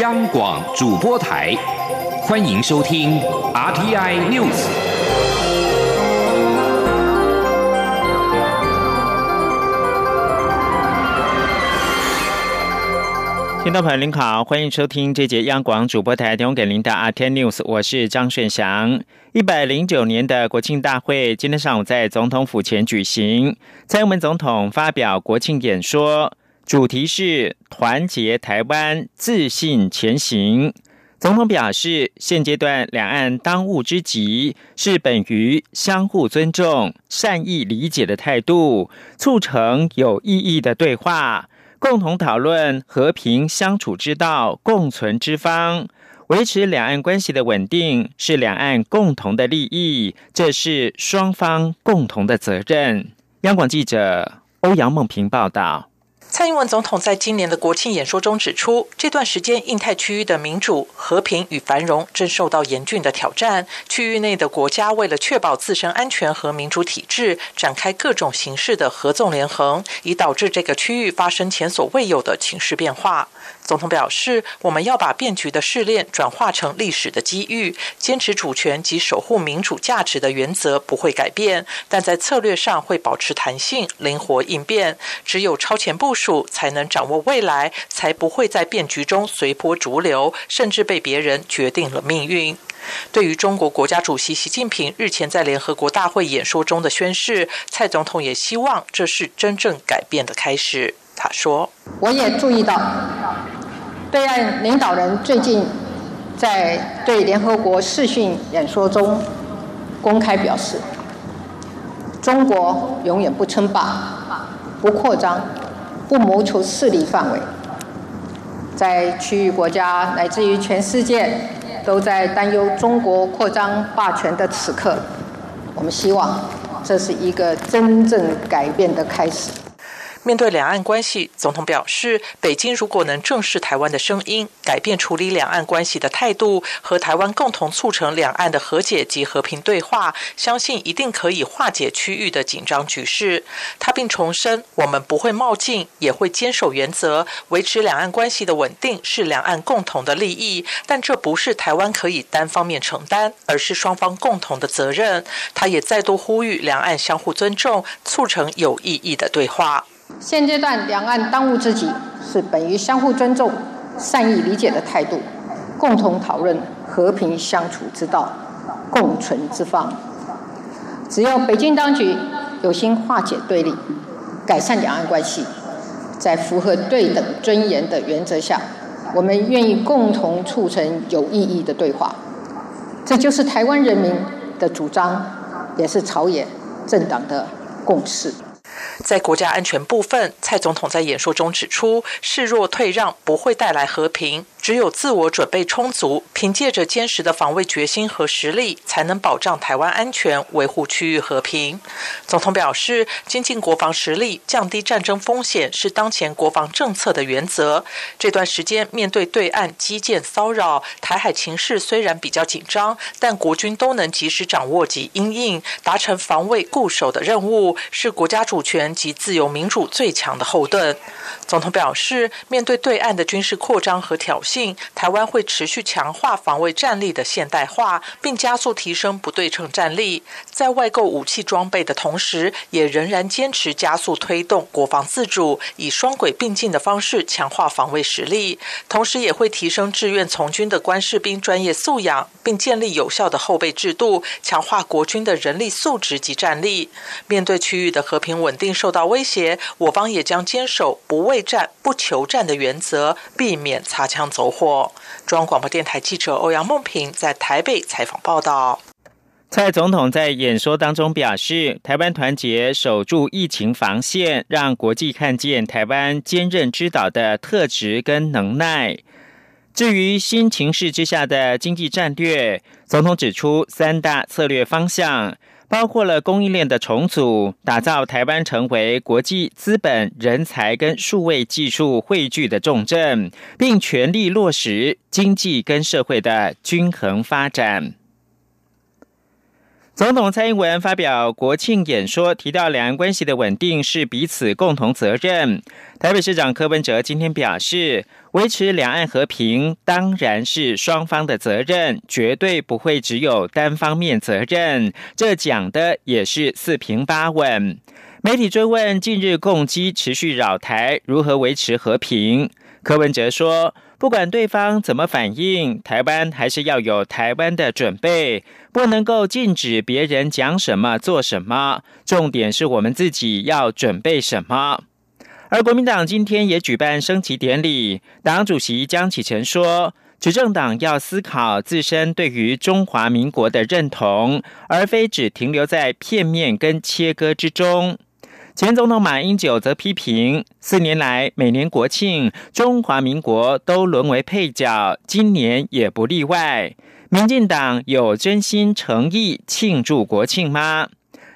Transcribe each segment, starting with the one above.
央广主播台，欢迎收听 RTI News。听众朋友您好，欢迎收听这节央广主播台提供给您的 RTI News，我是张顺祥。一百零九年的国庆大会今天上午在总统府前举行，蔡英文总统发表国庆演说。主题是团结台湾，自信前行。总统表示，现阶段两岸当务之急是本于相互尊重、善意理解的态度，促成有意义的对话，共同讨论和平相处之道、共存之方。维持两岸关系的稳定是两岸共同的利益，这是双方共同的责任。央广记者欧阳梦平报道。蔡英文总统在今年的国庆演说中指出，这段时间印太区域的民主、和平与繁荣正受到严峻的挑战。区域内的国家为了确保自身安全和民主体制，展开各种形式的合纵连横，以导致这个区域发生前所未有的情势变化。总统表示，我们要把变局的试炼转化成历史的机遇，坚持主权及守护民主价值的原则不会改变，但在策略上会保持弹性、灵活应变。只有超前部署，才能掌握未来，才不会在变局中随波逐流，甚至被别人决定了命运。对于中国国家主席习近平日前在联合国大会演说中的宣誓，蔡总统也希望这是真正改变的开始。他说：“我也注意到，对岸领导人最近在对联合国视讯演说中公开表示，中国永远不称霸、不扩张、不谋求势力范围。在区域国家乃至于全世界都在担忧中国扩张霸权的此刻，我们希望这是一个真正改变的开始。”面对两岸关系，总统表示，北京如果能正视台湾的声音，改变处理两岸关系的态度，和台湾共同促成两岸的和解及和平对话，相信一定可以化解区域的紧张局势。他并重申，我们不会冒进，也会坚守原则，维持两岸关系的稳定是两岸共同的利益，但这不是台湾可以单方面承担，而是双方共同的责任。他也再度呼吁两岸相互尊重，促成有意义的对话。现阶段，两岸当务之急是本于相互尊重、善意理解的态度，共同讨论和平相处之道、共存之方。只要北京当局有心化解对立、改善两岸关系，在符合对等尊严的原则下，我们愿意共同促成有意义的对话。这就是台湾人民的主张，也是朝野政党的共识。在国家安全部分，蔡总统在演说中指出，示弱退让不会带来和平。只有自我准备充足，凭借着坚实的防卫决心和实力，才能保障台湾安全，维护区域和平。总统表示，精进国防实力，降低战争风险，是当前国防政策的原则。这段时间，面对对岸基建骚扰，台海情势虽然比较紧张，但国军都能及时掌握及应应，达成防卫固守的任务，是国家主权及自由民主最强的后盾。总统表示，面对对岸的军事扩张和挑衅，台湾会持续强化防卫战力的现代化，并加速提升不对称战力。在外购武器装备的同时，也仍然坚持加速推动国防自主，以双轨并进的方式强化防卫实力。同时，也会提升志愿从军的官士兵专业素养，并建立有效的后备制度，强化国军的人力素质及战力。面对区域的和平稳定受到威胁，我方也将坚守不畏战、不求战的原则，避免擦枪走。收获。中央广播电台记者欧阳梦平在台北采访报道。蔡总统在演说当中表示，台湾团结守住疫情防线，让国际看见台湾坚韧之岛的特质跟能耐。至于新情势之下的经济战略，总统指出三大策略方向。包括了供应链的重组，打造台湾成为国际资本、人才跟数位技术汇聚的重镇，并全力落实经济跟社会的均衡发展。总统蔡英文发表国庆演说，提到两岸关系的稳定是彼此共同责任。台北市长柯文哲今天表示，维持两岸和平当然是双方的责任，绝对不会只有单方面责任。这讲的也是四平八稳。媒体追问近日共机持续扰台，如何维持和平？柯文哲说。不管对方怎么反应，台湾还是要有台湾的准备，不能够禁止别人讲什么做什么。重点是我们自己要准备什么。而国民党今天也举办升旗典礼，党主席江启臣说，执政党要思考自身对于中华民国的认同，而非只停留在片面跟切割之中。前总统马英九则批评，四年来每年国庆，中华民国都沦为配角，今年也不例外。民进党有真心诚意庆祝国庆吗？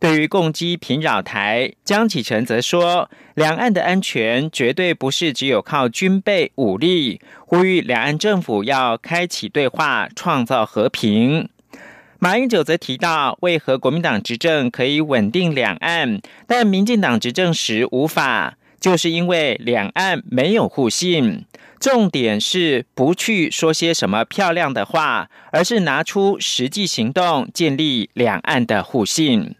对于共机频扰台，江启臣则说，两岸的安全绝对不是只有靠军备武力，呼吁两岸政府要开启对话，创造和平。马英九则提到，为何国民党执政可以稳定两岸，但民进党执政时无法，就是因为两岸没有互信。重点是不去说些什么漂亮的话，而是拿出实际行动，建立两岸的互信。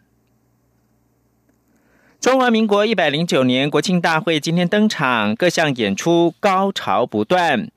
中华民国一百零九年国庆大会今天登场，各项演出高潮不断。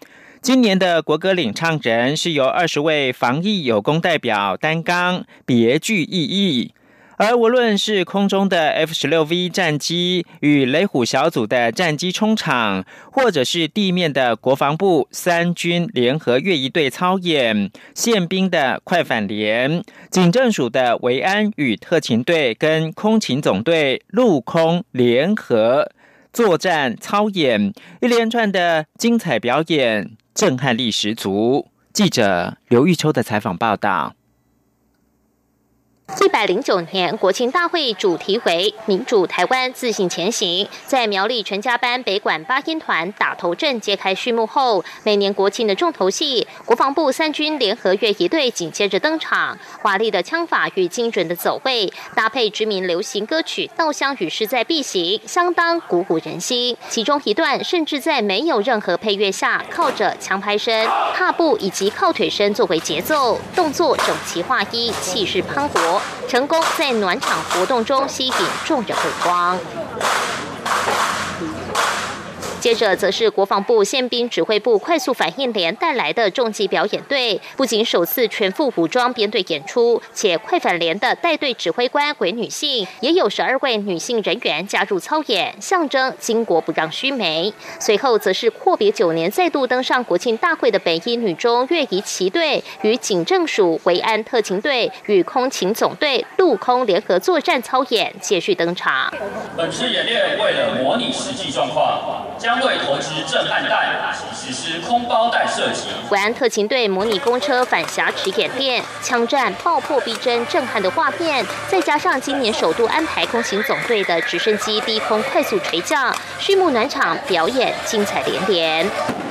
今年的国歌领唱人是由二十位防疫有功代表担纲，别具意义。而无论是空中的 F 十六 V 战机与雷虎小组的战机冲场，或者是地面的国防部三军联合越一队操演，宪兵的快反连，警政署的维安与特勤队跟空勤总队陆空联合作战操演，一连串的精彩表演。震撼力十足。记者刘玉秋的采访报道。一百零九年国庆大会主题为“民主台湾自信前行”。在苗栗全家班北管八音团打头阵揭开序幕后，每年国庆的重头戏——国防部三军联合乐仪队紧接着登场。华丽的枪法与精准的走位，搭配知名流行歌曲《稻香与势在必行》，相当鼓舞人心。其中一段甚至在没有任何配乐下，靠着枪拍声、踏步以及靠腿声作为节奏，动作整齐划一，气势磅礴。成功在暖场活动中吸引众人目光。接着则是国防部宪兵指挥部快速反应连带来的重机表演队，不仅首次全副武装编队演出，且快反连的带队指挥官为女性，也有十二位女性人员加入操演，象征巾帼不让须眉。随后则是阔别九年再度登上国庆大会的北一女中越仪旗队与警政署维安特勤队与空勤总队陆空联合作战操演接续登场。本次演练为了模拟实际状况，将对投掷震撼弹，实施空包弹射击。维安特勤队模拟公车反挟持演练，枪战爆破逼真，震撼的画面，再加上今年首度安排空勤总队的直升机低空快速垂降，序幕暖场表演精彩连连。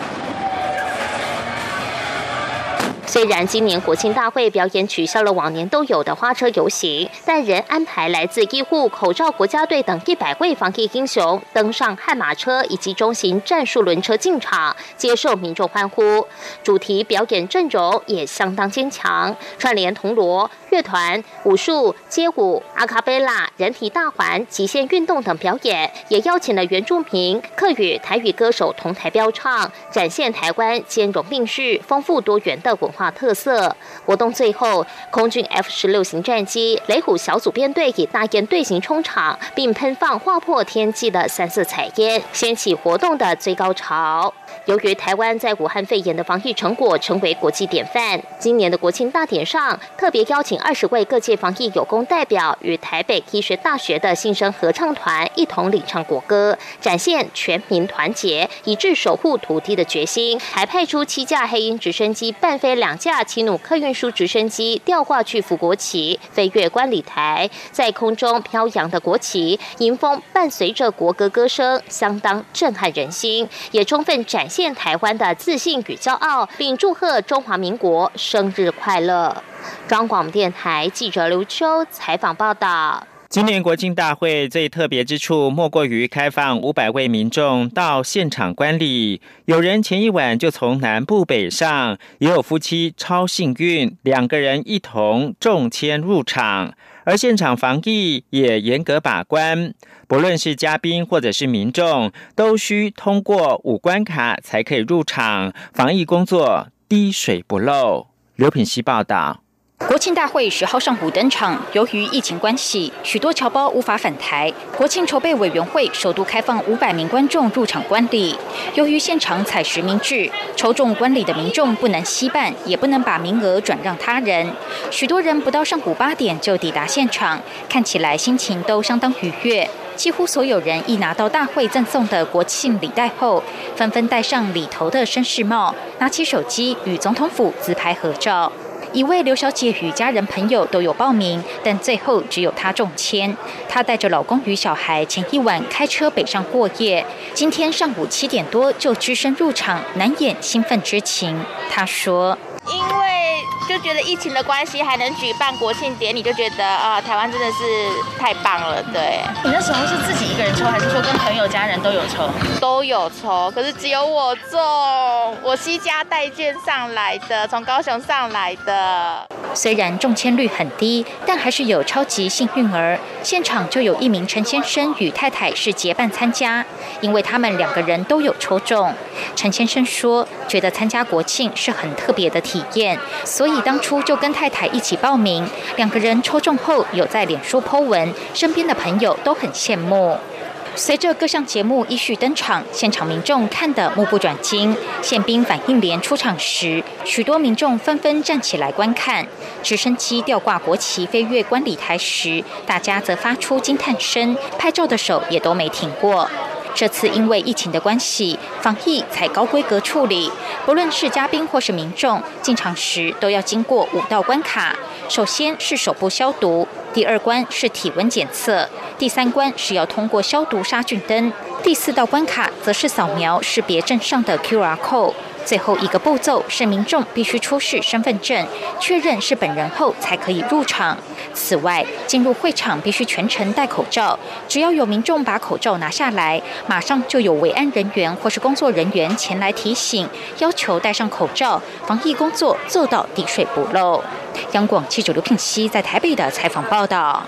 虽然今年国庆大会表演取消了往年都有的花车游行，但仍安排来自医护、口罩国家队等一百位防疫英雄登上悍马车以及中型战术轮车进场，接受民众欢呼。主题表演阵容也相当坚强，串联铜锣。乐团、武术、街舞、阿卡贝拉、人体大环、极限运动等表演，也邀请了原住民、客语、台语歌手同台飙唱，展现台湾兼容并蓄、丰富多元的文化特色。活动最后，空军 F 十六型战机雷虎小组编队以大雁队形冲场，并喷放划破天际的三色彩烟，掀起活动的最高潮。由于台湾在武汉肺炎的防疫成果成为国际典范，今年的国庆大典上特别邀请二十位各界防疫有功代表与台北医学大学的新生合唱团一同领唱国歌，展现全民团结、一致守护土地的决心。还派出七架黑鹰直升机伴飞两架奇努客运输直升机，吊挂去副国旗，飞越观礼台，在空中飘扬的国旗迎风伴随着国歌歌声，相当震撼人心，也充分展。现台湾的自信与骄傲，并祝贺中华民国生日快乐。中广电台记者刘秋采访报道。今年国庆大会最特别之处，莫过于开放五百位民众到现场观礼。有人前一晚就从南部北上，也有夫妻超幸运，两个人一同中签入场。而现场防疫也严格把关，不论是嘉宾或者是民众，都需通过五关卡才可以入场。防疫工作滴水不漏。刘品希报道。国庆大会十号上午登场，由于疫情关系，许多侨胞无法返台。国庆筹备委员会首度开放五百名观众入场观礼。由于现场采实名制，抽中观礼的民众不能稀办，也不能把名额转让他人。许多人不到上午八点就抵达现场，看起来心情都相当愉悦。几乎所有人一拿到大会赠送的国庆礼袋后，纷纷戴上礼头的绅士帽，拿起手机与总统府自拍合照。一位刘小姐与家人朋友都有报名，但最后只有她中签。她带着老公与小孩前一晚开车北上过夜，今天上午七点多就只身入场，难掩兴奋之情。她说：“因为。”就觉得疫情的关系还能举办国庆典礼，就觉得啊，台湾真的是太棒了。对你那时候是自己一个人抽，还是说跟朋友家人都有抽？都有抽，可是只有我中，我西家带件上来的，从高雄上来的。虽然中签率很低，但还是有超级幸运儿。现场就有一名陈先生与太太是结伴参加，因为他们两个人都有抽中。陈先生说，觉得参加国庆是很特别的体验，所以。当初就跟太太一起报名，两个人抽中后有在脸书 po 文，身边的朋友都很羡慕。随着各项节目依序登场，现场民众看得目不转睛。宪兵反应连出场时，许多民众纷纷站起来观看。直升机吊挂国旗飞越观礼台时，大家则发出惊叹声，拍照的手也都没停过。这次因为疫情的关系，防疫才高规格处理。不论是嘉宾或是民众进场时，都要经过五道关卡。首先是手部消毒，第二关是体温检测，第三关是要通过消毒杀菌灯，第四道关卡则是扫描识别证上的 QR code。最后一个步骤是民众必须出示身份证，确认是本人后才可以入场。此外，进入会场必须全程戴口罩，只要有民众把口罩拿下来，马上就有维安人员或是工作人员前来提醒，要求戴上口罩，防疫工作做到滴水不漏。央广记者刘品熙在台北的采访报道。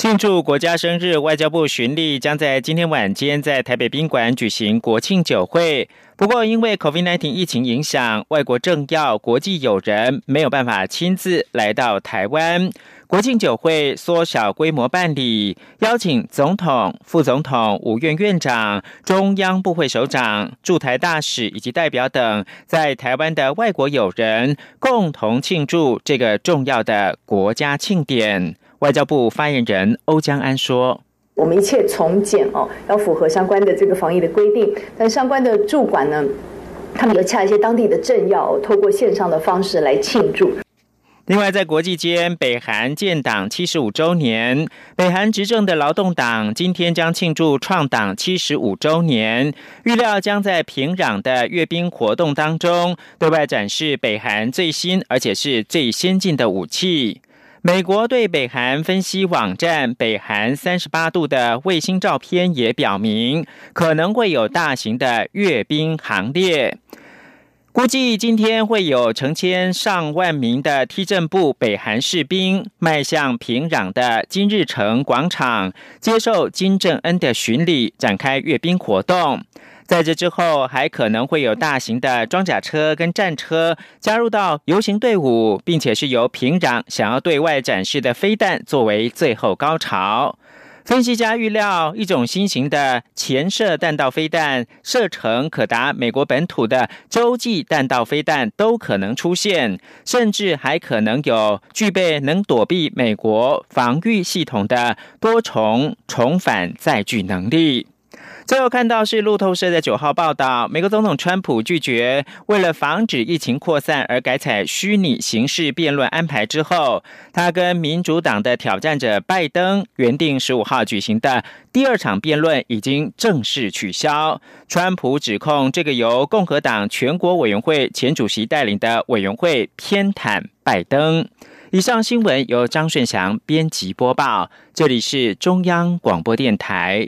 庆祝国家生日，外交部巡例将在今天晚间在台北宾馆举行国庆酒会。不过，因为 COVID-19 疫情影响，外国政要、国际友人没有办法亲自来到台湾。国庆酒会缩小规模办理，邀请总统、副总统、五院院长、中央部会首长、驻台大使以及代表等在台湾的外国友人，共同庆祝这个重要的国家庆典。外交部发言人欧江安说：“我们一切从简哦，要符合相关的这个防疫的规定。但相关的驻馆呢，他们有洽一些当地的政要，透过线上的方式来庆祝。另外，在国际间，北韩建党七十五周年，北韩执政的劳动党今天将庆祝创党七十五周年，预料将在平壤的阅兵活动当中，对外展示北韩最新而且是最先进的武器。”美国对北韩分析网站北韩三十八度的卫星照片也表明，可能会有大型的阅兵行列。估计今天会有成千上万名的踢正部北韩士兵迈向平壤的金日成广场，接受金正恩的巡礼，展开阅兵活动。在这之后，还可能会有大型的装甲车跟战车加入到游行队伍，并且是由平壤想要对外展示的飞弹作为最后高潮。分析家预料，一种新型的潜射弹道飞弹，射程可达美国本土的洲际弹道飞弹都可能出现，甚至还可能有具备能躲避美国防御系统的多重重返载具能力。最后看到是路透社的九号报道，美国总统川普拒绝为了防止疫情扩散而改采虚拟形式辩论安排之后，他跟民主党的挑战者拜登原定十五号举行的第二场辩论已经正式取消。川普指控这个由共和党全国委员会前主席带领的委员会偏袒拜登。以上新闻由张顺祥编辑播报，这里是中央广播电台